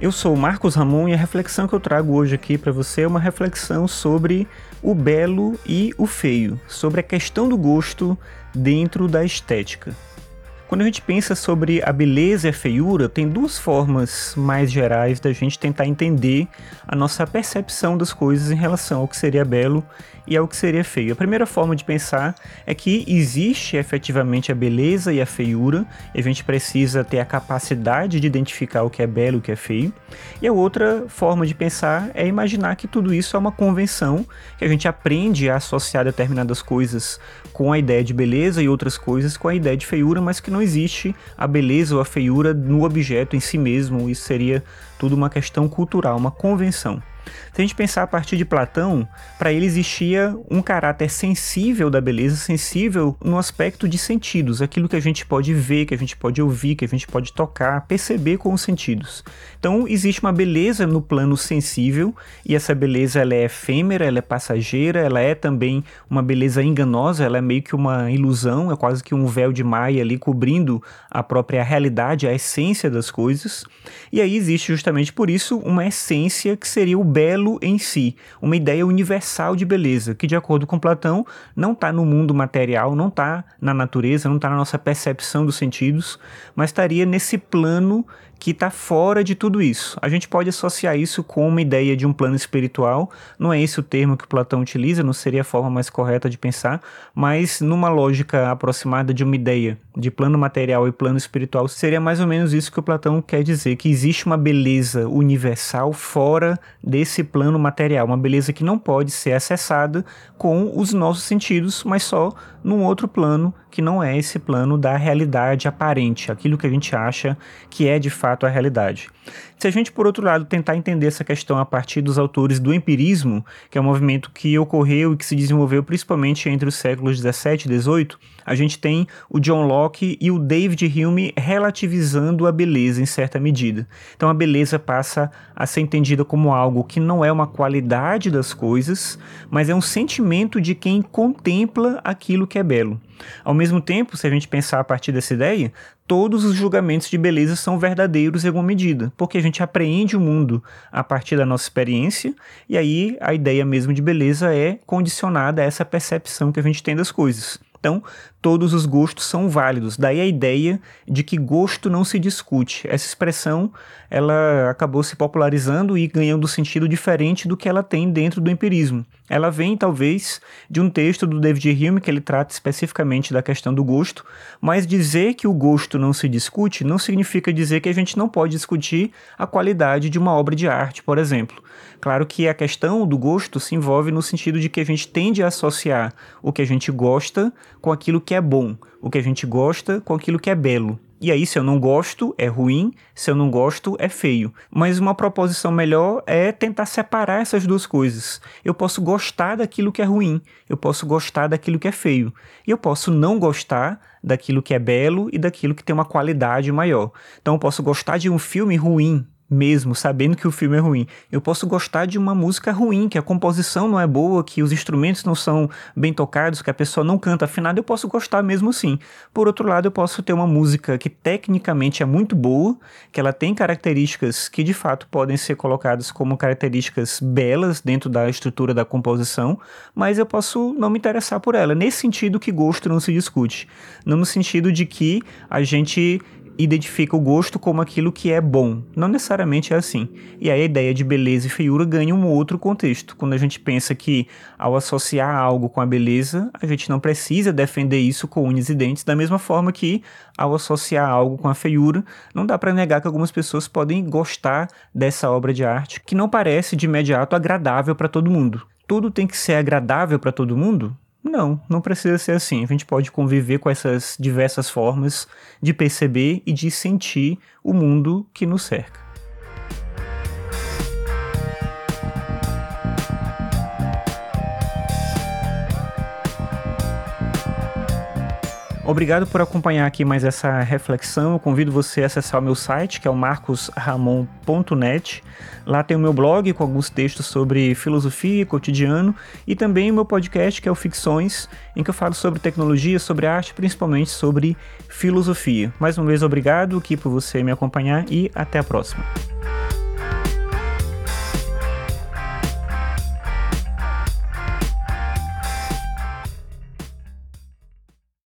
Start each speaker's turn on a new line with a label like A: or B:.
A: Eu sou Marcos Ramon e a reflexão que eu trago hoje aqui para você é uma reflexão sobre o belo e o feio, sobre a questão do gosto dentro da estética. Quando a gente pensa sobre a beleza e a feiura, tem duas formas mais gerais da gente tentar entender a nossa percepção das coisas em relação ao que seria belo e ao que seria feio. A primeira forma de pensar é que existe efetivamente a beleza e a feiura, e a gente precisa ter a capacidade de identificar o que é belo e o que é feio. E a outra forma de pensar é imaginar que tudo isso é uma convenção, que a gente aprende a associar determinadas coisas com a ideia de beleza e outras coisas com a ideia de feiura, mas que não existe a beleza ou a feiura no objeto em si mesmo. Isso seria tudo uma questão cultural, uma convenção. Se a gente pensar a partir de Platão, para ele existia um caráter sensível da beleza, sensível no aspecto de sentidos, aquilo que a gente pode ver, que a gente pode ouvir, que a gente pode tocar, perceber com os sentidos. Então existe uma beleza no plano sensível e essa beleza ela é efêmera, ela é passageira, ela é também uma beleza enganosa, ela é meio que uma ilusão, é quase que um véu de maia ali cobrindo a própria realidade, a essência das coisas. E aí existe justamente por isso uma essência que seria o belo em si, uma ideia universal de beleza, que de acordo com Platão não está no mundo material, não está na natureza, não está na nossa percepção dos sentidos, mas estaria nesse plano que está fora de tudo isso. A gente pode associar isso com uma ideia de um plano espiritual, não é esse o termo que Platão utiliza, não seria a forma mais correta de pensar, mas numa lógica aproximada de uma ideia de plano material e plano espiritual, seria mais ou menos isso que o Platão quer dizer, que existe uma beleza universal fora desse plano material, uma beleza que não pode ser acessada com os nossos sentidos, mas só num outro plano que não é esse plano da realidade aparente, aquilo que a gente acha que é de fato a realidade. Se a gente, por outro lado, tentar entender essa questão a partir dos autores do empirismo, que é um movimento que ocorreu e que se desenvolveu principalmente entre os séculos 17 e 18, a gente tem o John Locke e o David Hume relativizando a beleza em certa medida. Então a beleza passa a ser entendida como algo que não é uma qualidade das coisas, mas é um sentimento de quem contempla aquilo que é belo. Ao mesmo tempo, se a gente pensar a partir dessa ideia, todos os julgamentos de beleza são verdadeiros em alguma medida, porque a gente apreende o mundo a partir da nossa experiência, e aí a ideia mesmo de beleza é condicionada a essa percepção que a gente tem das coisas. Então, todos os gostos são válidos. Daí a ideia de que gosto não se discute. Essa expressão, ela acabou se popularizando e ganhando sentido diferente do que ela tem dentro do empirismo. Ela vem talvez de um texto do David Hume que ele trata especificamente da questão do gosto, mas dizer que o gosto não se discute não significa dizer que a gente não pode discutir a qualidade de uma obra de arte, por exemplo. Claro que a questão do gosto se envolve no sentido de que a gente tende a associar o que a gente gosta com aquilo que é bom, o que a gente gosta com aquilo que é belo. E aí, se eu não gosto, é ruim, se eu não gosto, é feio. Mas uma proposição melhor é tentar separar essas duas coisas. Eu posso gostar daquilo que é ruim, eu posso gostar daquilo que é feio, e eu posso não gostar daquilo que é belo e daquilo que tem uma qualidade maior. Então, eu posso gostar de um filme ruim, mesmo sabendo que o filme é ruim. Eu posso gostar de uma música ruim, que a composição não é boa, que os instrumentos não são bem tocados, que a pessoa não canta afinado, eu posso gostar mesmo assim. Por outro lado, eu posso ter uma música que tecnicamente é muito boa, que ela tem características que de fato podem ser colocadas como características belas dentro da estrutura da composição, mas eu posso não me interessar por ela. Nesse sentido que gosto não se discute. Não no sentido de que a gente identifica o gosto como aquilo que é bom. Não necessariamente é assim. E aí a ideia de beleza e feiura ganha um outro contexto. Quando a gente pensa que ao associar algo com a beleza, a gente não precisa defender isso com unhas e dentes, da mesma forma que ao associar algo com a feiura, não dá para negar que algumas pessoas podem gostar dessa obra de arte que não parece de imediato agradável para todo mundo. Tudo tem que ser agradável para todo mundo? Não, não precisa ser assim. A gente pode conviver com essas diversas formas de perceber e de sentir o mundo que nos cerca. Obrigado por acompanhar aqui mais essa reflexão. Eu convido você a acessar o meu site, que é o marcosramon.net. Lá tem o meu blog com alguns textos sobre filosofia, cotidiano e também o meu podcast, que é o Ficções, em que eu falo sobre tecnologia, sobre arte, principalmente sobre filosofia. Mais uma vez, obrigado aqui por você me acompanhar e até a próxima.